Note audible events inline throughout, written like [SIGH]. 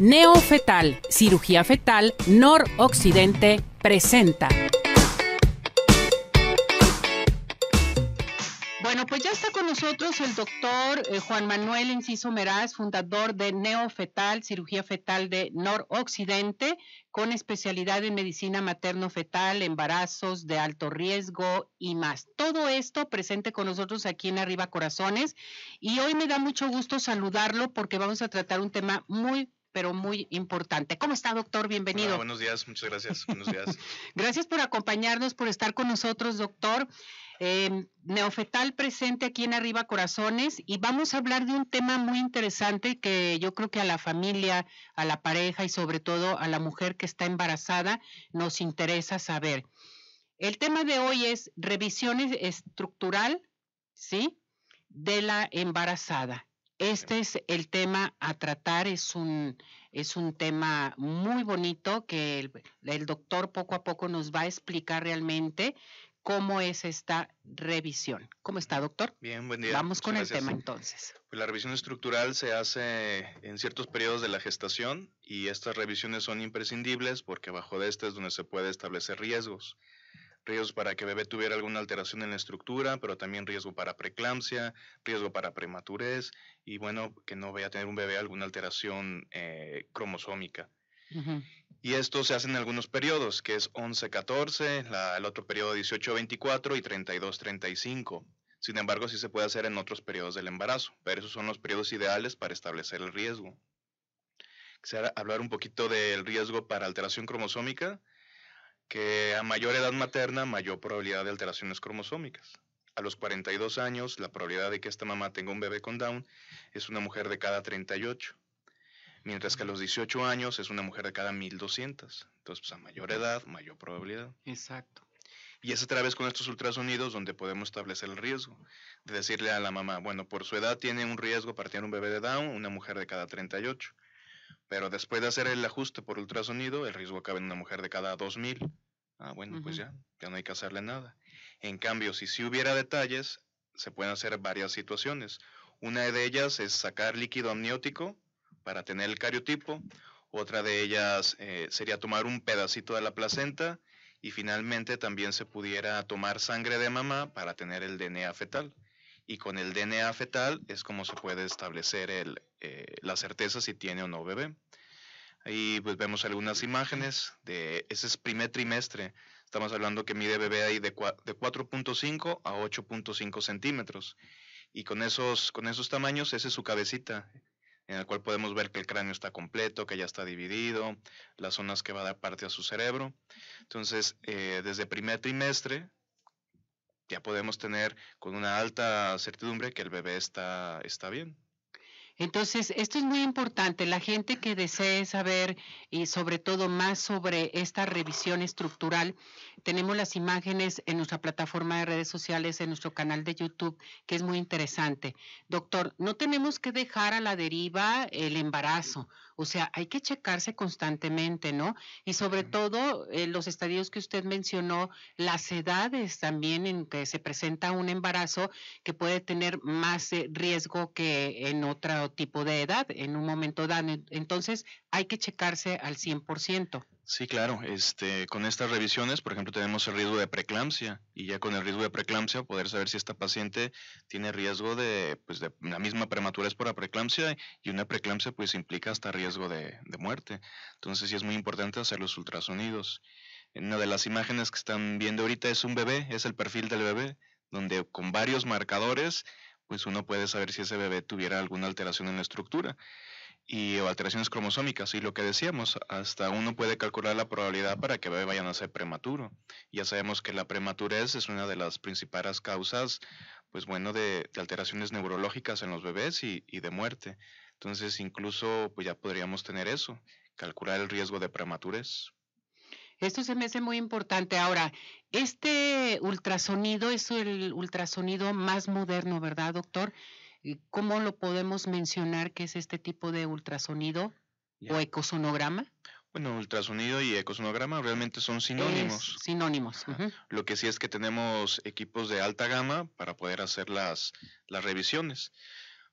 Neofetal, cirugía fetal, noroccidente, presenta. Bueno, pues ya está con nosotros el doctor eh, Juan Manuel Enciso Meraz, fundador de Neofetal, cirugía fetal de noroccidente, con especialidad en medicina materno-fetal, embarazos de alto riesgo y más. Todo esto presente con nosotros aquí en Arriba Corazones. Y hoy me da mucho gusto saludarlo porque vamos a tratar un tema muy pero muy importante. ¿Cómo está, doctor? Bienvenido. buenos días, muchas gracias. Buenos días. [LAUGHS] gracias por acompañarnos, por estar con nosotros, doctor. Em, neofetal presente aquí en Arriba Corazones y vamos a hablar de un tema muy interesante que yo creo que a la familia, a la pareja y sobre todo a la mujer que está embarazada nos interesa saber. El tema de hoy es revisión estructural, ¿sí? De la embarazada. Este es el tema a tratar, es un, es un tema muy bonito que el, doctor poco a poco nos va a explicar realmente cómo es esta revisión. ¿Cómo está, doctor? Bien, buen día. Vamos con el tema entonces. Pues la revisión estructural se hace en ciertos periodos de la gestación y estas revisiones son imprescindibles porque bajo de este es donde se puede establecer riesgos riesgos para que bebé tuviera alguna alteración en la estructura, pero también riesgo para preeclampsia, riesgo para prematurez y bueno, que no vaya a tener un bebé alguna alteración eh, cromosómica. Y esto se hace en algunos periodos, que es 11-14, el otro periodo 18-24 y 32-35. Sin embargo, sí se puede hacer en otros periodos del embarazo, pero esos son los periodos ideales para establecer el riesgo. Quisiera hablar un poquito del riesgo para alteración cromosómica que a mayor edad materna, mayor probabilidad de alteraciones cromosómicas. A los 42 años, la probabilidad de que esta mamá tenga un bebé con Down es una mujer de cada 38, mientras que a los 18 años es una mujer de cada 1200. Entonces, pues, a mayor edad, mayor probabilidad. Exacto. Y es a través con estos ultrasonidos donde podemos establecer el riesgo. De decirle a la mamá, bueno, por su edad tiene un riesgo para tener un bebé de Down, una mujer de cada 38. Pero después de hacer el ajuste por ultrasonido, el riesgo cabe en una mujer de cada 2000. Ah, bueno, pues ya, ya no hay que hacerle nada. En cambio, si sí hubiera detalles, se pueden hacer varias situaciones. Una de ellas es sacar líquido amniótico para tener el cariotipo. Otra de ellas eh, sería tomar un pedacito de la placenta y finalmente también se pudiera tomar sangre de mamá para tener el DNA fetal y con el DNA fetal es como se puede establecer eh, la certeza si tiene o no bebé. Ahí pues vemos algunas imágenes de ese es primer trimestre. Estamos hablando que mide bebé ahí de, de 4.5 a 8.5 centímetros. Y con esos, con esos tamaños, esa es su cabecita, en el cual podemos ver que el cráneo está completo, que ya está dividido, las zonas que va a dar parte a su cerebro. Entonces, eh, desde primer trimestre, ya podemos tener con una alta certidumbre que el bebé está, está bien. Entonces, esto es muy importante. La gente que desee saber y sobre todo más sobre esta revisión estructural, tenemos las imágenes en nuestra plataforma de redes sociales, en nuestro canal de YouTube, que es muy interesante. Doctor, no tenemos que dejar a la deriva el embarazo. O sea, hay que checarse constantemente, ¿no? Y sobre todo, eh, los estadios que usted mencionó, las edades también en que se presenta un embarazo que puede tener más eh, riesgo que en tipo de edad, en un momento dado. Entonces, hay que checarse al 100%. Sí, claro. Este, con estas revisiones, por ejemplo, tenemos el riesgo de preeclampsia y ya con el riesgo de preeclampsia poder saber si esta paciente tiene riesgo de, pues, de la misma prematurez por la preeclampsia y una preeclampsia pues implica hasta riesgo de, de muerte. Entonces sí es muy importante hacer los ultrasonidos. Una de las imágenes que están viendo ahorita es un bebé, es el perfil del bebé, donde con varios marcadores pues uno puede saber si ese bebé tuviera alguna alteración en la estructura y alteraciones cromosómicas. Y lo que decíamos, hasta uno puede calcular la probabilidad para que bebé vaya a nacer prematuro. Ya sabemos que la prematurez es una de las principales causas, pues bueno, de, alteraciones neurológicas en los bebés y, y, de muerte. Entonces, incluso, pues ya podríamos tener eso, calcular el riesgo de prematurez. Esto se me hace muy importante. Ahora, este ultrasonido es el ultrasonido más moderno, ¿verdad, doctor? ¿Cómo lo podemos mencionar que es este tipo de ultrasonido o ecosonograma? Bueno, ultrasonido y ecosonograma realmente son sinónimos. sinónimos. Lo que sí es que tenemos equipos de alta gama para poder hacer las, las revisiones.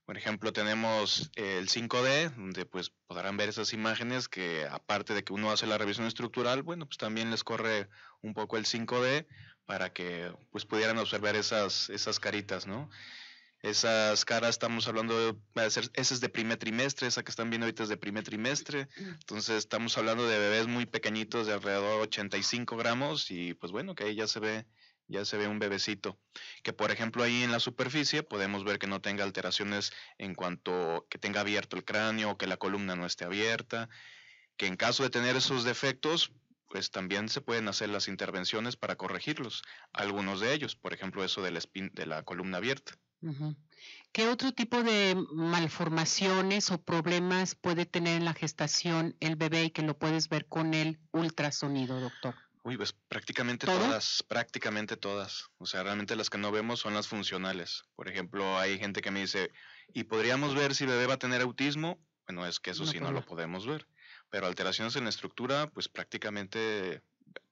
Por ejemplo, tenemos el 5D, donde pues podrán ver esas imágenes que aparte de que uno hace la revisión estructural, bueno, pues también les corre un poco el 5D para que pues pudieran observar esas, esas caritas, ¿no? Esas caras estamos hablando de, esa es de primer trimestre, esa que están viendo ahorita es de primer trimestre, entonces estamos hablando de bebés muy pequeñitos de alrededor de 85 gramos y pues bueno, que ahí ya se ve ya se ve un bebecito. Que por ejemplo ahí en la superficie podemos ver que no tenga alteraciones en cuanto que tenga abierto el cráneo o que la columna no esté abierta. Que en caso de tener esos defectos, pues también se pueden hacer las intervenciones para corregirlos. Algunos de ellos, por ejemplo eso de la, de la columna abierta. ¿Qué otro tipo de malformaciones o problemas puede tener en la gestación el bebé y que lo puedes ver con el ultrasonido, doctor? Uy, pues prácticamente todas, prácticamente todas. O sea, realmente las que no vemos son las funcionales. Por ejemplo, hay gente que me dice, ¿y podríamos ver si el bebé va a tener autismo? Bueno, es que eso sí no lo podemos ver. Pero alteraciones en la estructura, pues prácticamente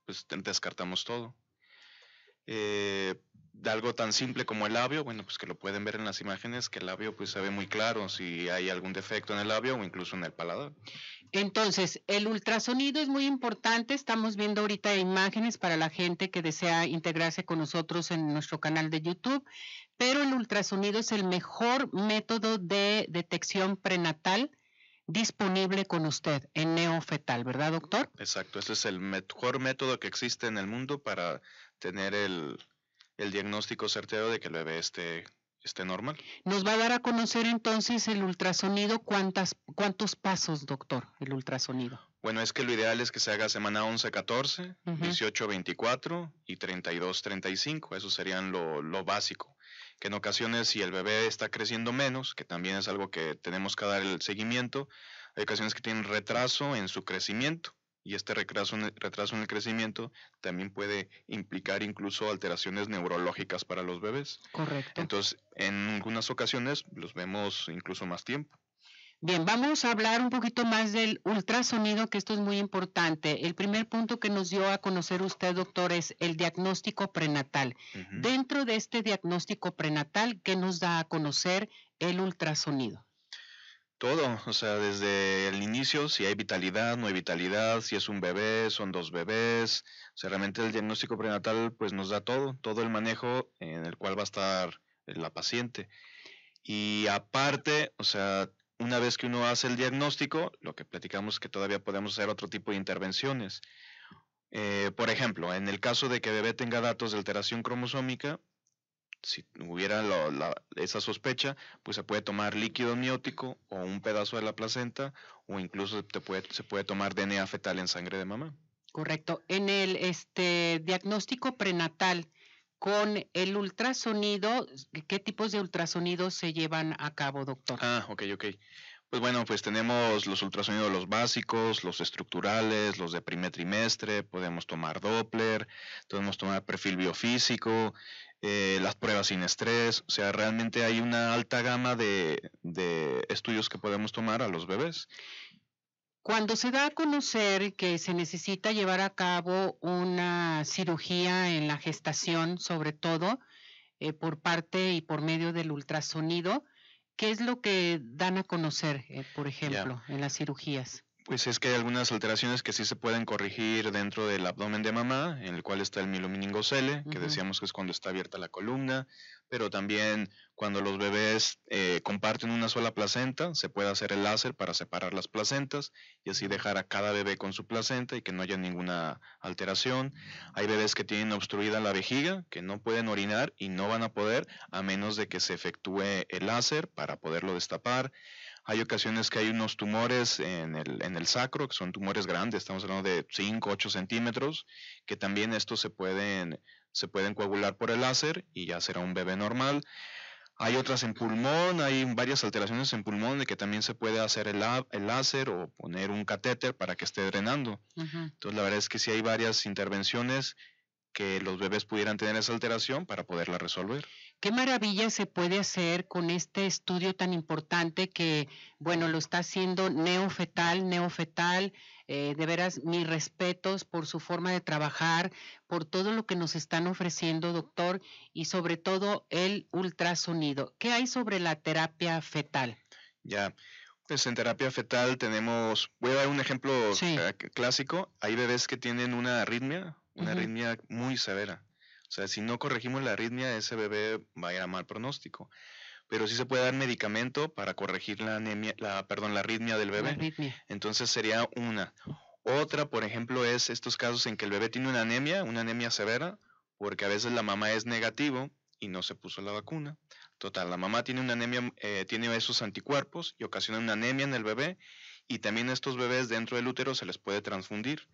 pues, descartamos todo. Eh, de algo tan simple como el labio, bueno, pues que lo pueden ver en las imágenes, que el labio pues se ve muy claro si hay algún defecto en el labio o incluso en el paladar. Entonces, el ultrasonido es muy importante. Estamos viendo ahorita imágenes para la gente que desea integrarse con nosotros en nuestro canal de YouTube, pero el ultrasonido es el mejor método de detección prenatal disponible con usted en neofetal, ¿verdad, doctor? Exacto, ese es el mejor método que existe en el mundo para tener el, el diagnóstico certero de que el bebé esté, esté normal. Nos va a dar a conocer entonces el ultrasonido, ¿cuántas, ¿cuántos pasos, doctor, el ultrasonido? Bueno, es que lo ideal es que se haga semana 11, 14, 18, 24 y 32, 35. Eso serían lo, lo básico. Que en ocasiones, si el bebé está creciendo menos, que también es algo que tenemos que dar el seguimiento, hay ocasiones que tienen retraso en su crecimiento y este retraso, retraso en el crecimiento también puede implicar incluso alteraciones neurológicas para los bebés. Correcto. Entonces, en algunas ocasiones los vemos incluso más tiempo. Bien, vamos a hablar un poquito más del ultrasonido, que esto es muy importante. El primer punto que nos dio a conocer usted, doctor, es el diagnóstico prenatal. Dentro de este diagnóstico prenatal, ¿qué nos da a conocer el ultrasonido? Todo, o sea, desde el inicio, si hay vitalidad, no hay vitalidad, si es un bebé, son dos bebés, o sea, realmente el diagnóstico prenatal pues nos da todo, todo el manejo en el cual va a estar la paciente. Y aparte, o sea, una vez que uno hace el diagnóstico, lo que platicamos es que todavía podemos hacer otro tipo de intervenciones. Eh, por ejemplo, en el caso de que bebé tenga datos de alteración cromosómica, si hubiera esa sospecha, pues se puede tomar líquido amniótico o un pedazo de la placenta o incluso se puede tomar DNA fetal en sangre de mamá. Correcto. En el este diagnóstico prenatal con el ultrasonido, ¿qué tipos de ultrasonidos se llevan a cabo, doctor? Ah, ok, ok. Pues bueno, pues tenemos los ultrasonidos los básicos, los estructurales, los de primer trimestre, podemos tomar Doppler, podemos tomar perfil biofísico, eh, las pruebas sin estrés, o sea, realmente hay una alta gama de, de estudios que podemos tomar a los bebés. Cuando se da a conocer que se necesita llevar a cabo una cirugía en la gestación, sobre todo eh, por parte y por medio del ultrasonido, ¿qué es lo que dan a conocer, eh, por ejemplo, en las cirugías? Pues es que hay algunas alteraciones que sí se pueden corregir dentro del abdomen de mamá, en el cual está el milomeningocele, que decíamos que es cuando está abierta la columna, pero también cuando los bebés eh, comparten una sola placenta, se puede hacer el láser para separar las placentas y así dejar a cada bebé con su placenta y que no haya ninguna alteración. Hay bebés que tienen obstruida la vejiga, que no pueden orinar y no van a poder a menos de que se efectúe el láser para poderlo destapar. Hay ocasiones que hay unos tumores en el, en el sacro, que son tumores grandes, estamos hablando de 5, 8 centímetros, que también estos se pueden, se pueden coagular por el láser y ya será un bebé normal. Hay otras en pulmón, hay varias alteraciones en pulmón de que también se puede hacer el, el láser o poner un catéter para que esté drenando. Entonces la verdad es que sí hay varias intervenciones que los bebés pudieran tener esa alteración para poderla resolver. Qué maravilla se puede hacer con este estudio tan importante que, bueno, lo está haciendo Neofetal, Neofetal. Eh, de veras, mis respetos por su forma de trabajar, por todo lo que nos están ofreciendo, doctor, y sobre todo el ultrasonido. ¿Qué hay sobre la terapia fetal? Ya, pues en terapia fetal tenemos, voy a dar un ejemplo eh, clásico, hay bebés que tienen una arritmia, una arritmia muy severa. O sea, si no corregimos la arritmia, ese bebé va a ir a mal pronóstico. Pero sí se puede dar medicamento para corregir la anemia, la, perdón, la arritmia del bebé. Entonces sería una. Otra, por ejemplo, es estos casos en que el bebé tiene una anemia, una anemia severa, porque a veces la mamá es negativo y no se puso la vacuna. Total, la mamá tiene una anemia, eh, tiene esos anticuerpos y ocasiona una anemia en el bebé y también estos bebés dentro del útero se les puede transfundir.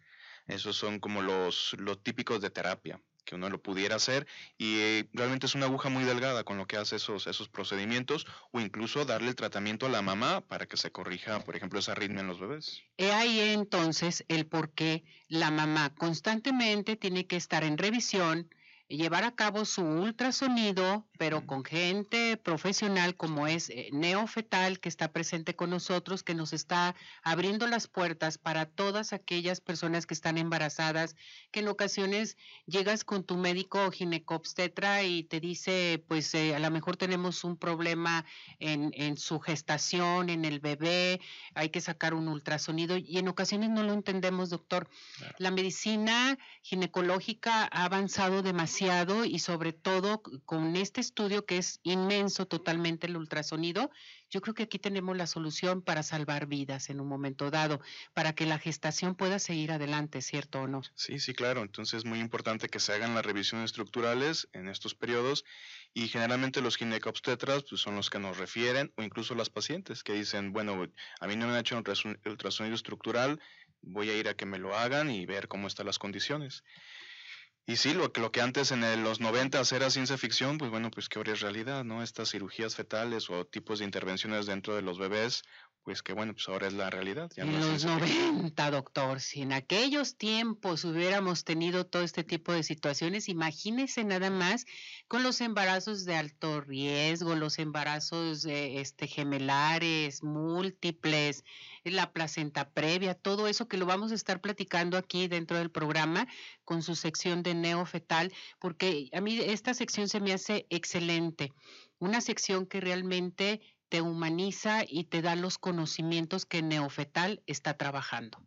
Esos son como los, los típicos de terapia que uno lo pudiera hacer y eh, realmente es una aguja muy delgada con lo que hace esos, esos procedimientos o incluso darle el tratamiento a la mamá para que se corrija, por ejemplo, esa arritmia en los bebés. He ahí entonces el por qué la mamá constantemente tiene que estar en revisión, llevar a cabo su ultrasonido, pero con gente profesional como es eh, Neofetal, que está presente con nosotros, que nos está abriendo las puertas para todas aquellas personas que están embarazadas, que en ocasiones llegas con tu médico ginecobstetra y te dice, pues eh, a lo mejor tenemos un problema en, en su gestación, en el bebé, hay que sacar un ultrasonido y en ocasiones no lo entendemos, doctor. La medicina ginecológica ha avanzado demasiado y sobre todo con este estudio que es inmenso totalmente el ultrasonido, yo creo que aquí tenemos la solución para salvar vidas en un momento dado, para que la gestación pueda seguir adelante, ¿cierto o no? Sí, sí, claro. Entonces es muy importante que se hagan las revisiones estructurales en estos periodos y generalmente los ginecobstetras pues, son los que nos refieren o incluso las pacientes que dicen, bueno, a mí no me han hecho un ultrasonido estructural, voy a ir a que me lo hagan y ver cómo están las condiciones. Y sí, lo, lo que antes en los 90 era ciencia ficción, pues bueno, pues que ahora es realidad, ¿no? Estas cirugías fetales o tipos de intervenciones dentro de los bebés, pues que bueno, pues ahora es la realidad. en los 90, doctor, si en aquellos tiempos hubiéramos tenido todo este tipo de situaciones, imagínese nada más con los embarazos de alto riesgo, los embarazos este, gemelares, múltiples, la placenta previa, todo eso que lo vamos a estar platicando aquí dentro del programa con su sección de neofetal, porque a mí esta sección se me hace excelente, una sección que realmente te humaniza y te da los conocimientos que Neofetal está trabajando.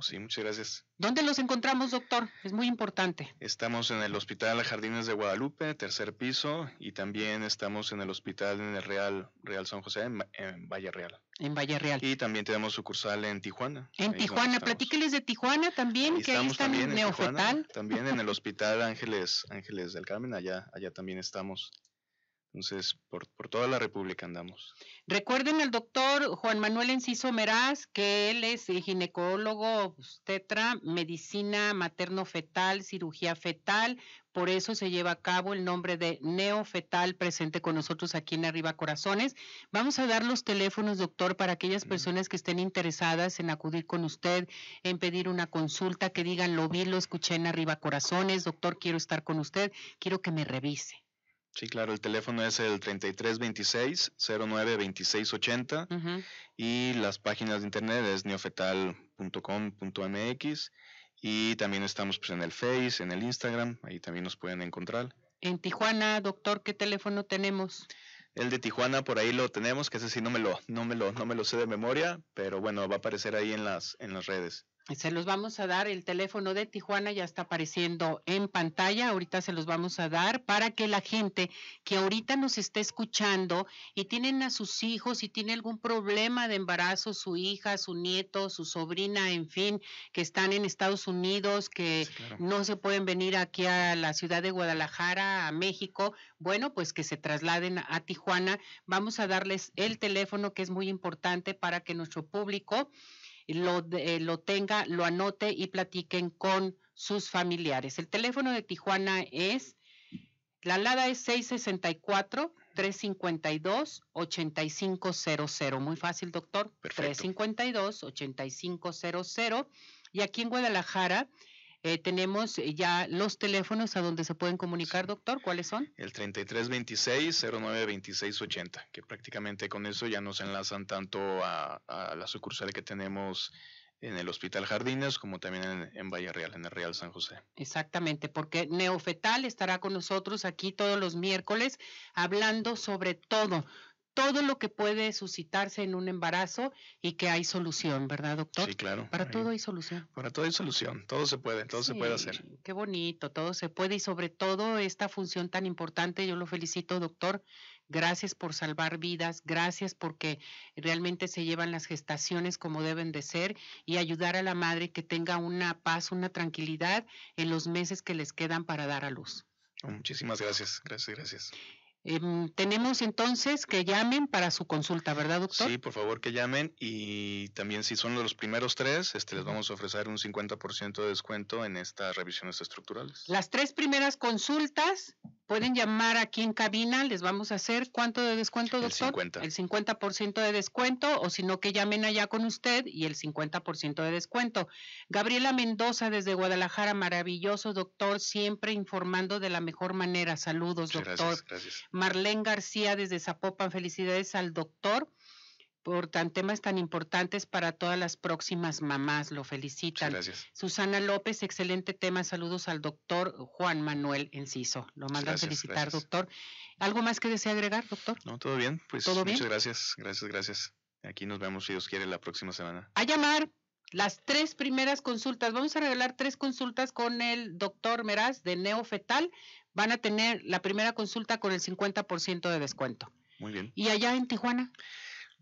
Sí, muchas gracias. ¿Dónde los encontramos, doctor? Es muy importante. Estamos en el Hospital Jardines de Guadalupe, tercer piso, y también estamos en el Hospital en el Real, Real San José, en, Valle Real. En Valle Real. Y también tenemos sucursal en Tijuana. En Tijuana, platíqueles de Tijuana también, que ahí están en Neofetal. también en el [LAUGHS] Hospital Ángeles, Ángeles del Carmen, allá, allá también estamos. Entonces, por, por, toda la República andamos. Recuerden al doctor Juan Manuel Enciso Meraz, que él es ginecólogo, tetra, medicina materno-fetal, cirugía fetal, por eso se lleva a cabo el nombre de neofetal presente con nosotros aquí en Arriba Corazones. Vamos a dar los teléfonos, doctor, para aquellas personas que estén interesadas en acudir con usted, en pedir una consulta, que digan, lo vi, lo escuché en Arriba Corazones, doctor, quiero estar con usted, quiero que me revise. Sí, claro, el teléfono es el 3326-092680 y las páginas de internet es neofetal.com.mx y también estamos pues, en el Face, en el Instagram, ahí también nos pueden encontrar. En Tijuana, doctor, ¿qué teléfono tenemos? El de Tijuana por ahí lo tenemos, que ese sí no me lo, no me lo, no me lo sé de memoria, pero bueno, va a aparecer ahí en las, en las redes. Se los vamos a dar, el teléfono de Tijuana ya está apareciendo en pantalla, ahorita se los vamos a dar para que la gente que ahorita nos esté escuchando y tienen a sus hijos y tiene algún problema de embarazo, su hija, su nieto, su sobrina, en fin, que están en Estados Unidos, que no se pueden venir aquí a la ciudad de Guadalajara, a México, bueno, pues que se trasladen a Tijuana. Vamos a darles el teléfono que es muy importante para que nuestro público lo, eh, lo tenga, lo anote y platiquen con sus familiares. El teléfono de Tijuana es, la alada es 664 352 8500. Muy fácil, doctor. Perfecto. 352 8500. Y aquí en Guadalajara Eh, tenemos eh, ya los teléfonos a donde se pueden comunicar, doctor. ¿Cuáles son? El 3326-092680, que prácticamente con eso ya nos enlazan tanto a, la sucursal que tenemos en el Hospital Jardines como también en, en, Valle Real, en el Real San José. Exactamente, porque Neofetal estará con nosotros aquí todos los miércoles hablando sobre todo todo lo que puede suscitarse en un embarazo y que hay solución, ¿verdad, doctor? Sí, claro. Para todo hay solución. Para todo hay solución, todo se puede, todo se puede hacer. Qué bonito, todo se puede y sobre todo esta función tan importante, yo lo felicito, doctor. Gracias por salvar vidas, gracias porque realmente se llevan las gestaciones como deben de ser y ayudar a la madre que tenga una paz, una tranquilidad en los meses que les quedan para dar a luz. Muchísimas gracias, gracias, gracias. Em, tenemos entonces que llamen para su consulta, ¿verdad, doctor? Sí, por favor que llamen y también si son los primeros tres, este, les vamos a ofrecer un 50% de descuento en estas revisiones estructurales. Las tres primeras consultas pueden llamar aquí en cabina, les vamos a hacer cuánto de descuento, doctor? El 50. El 50% de descuento o si no que llamen allá con usted y el 50% de descuento. Gabriela Mendoza desde Guadalajara, maravilloso doctor, siempre informando de la mejor manera. Saludos, doctor. Gracias, gracias. Marlene García desde Zapopan, felicidades al doctor por tan temas tan importantes para todas las próximas mamás. Lo felicitan. Gracias. Susana López, excelente tema. Saludos al doctor Juan Manuel Enciso. Lo mandan felicitar, doctor. ¿Algo más que desea agregar, doctor? No, todo bien. Pues muchas gracias. Gracias, gracias. Aquí nos vemos, si Dios quiere, la próxima semana. A llamar las tres primeras consultas. Vamos a regalar tres consultas con el doctor Meraz de Neofetal van a tener la primera consulta con el 50% de descuento. Muy bien. ¿Y allá en Tijuana?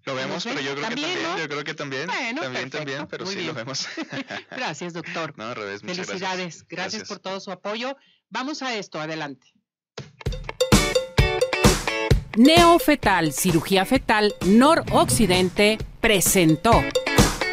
Lo vemos, pero yo creo que también, yo creo que también, también, también, pero sí lo vemos. [LAUGHS] Gracias, doctor. No, al revés, muchas Felicidades, gracias. gracias por todo su apoyo. Vamos a esto, adelante. Neofetal, cirugía fetal, noroccidente, presentó.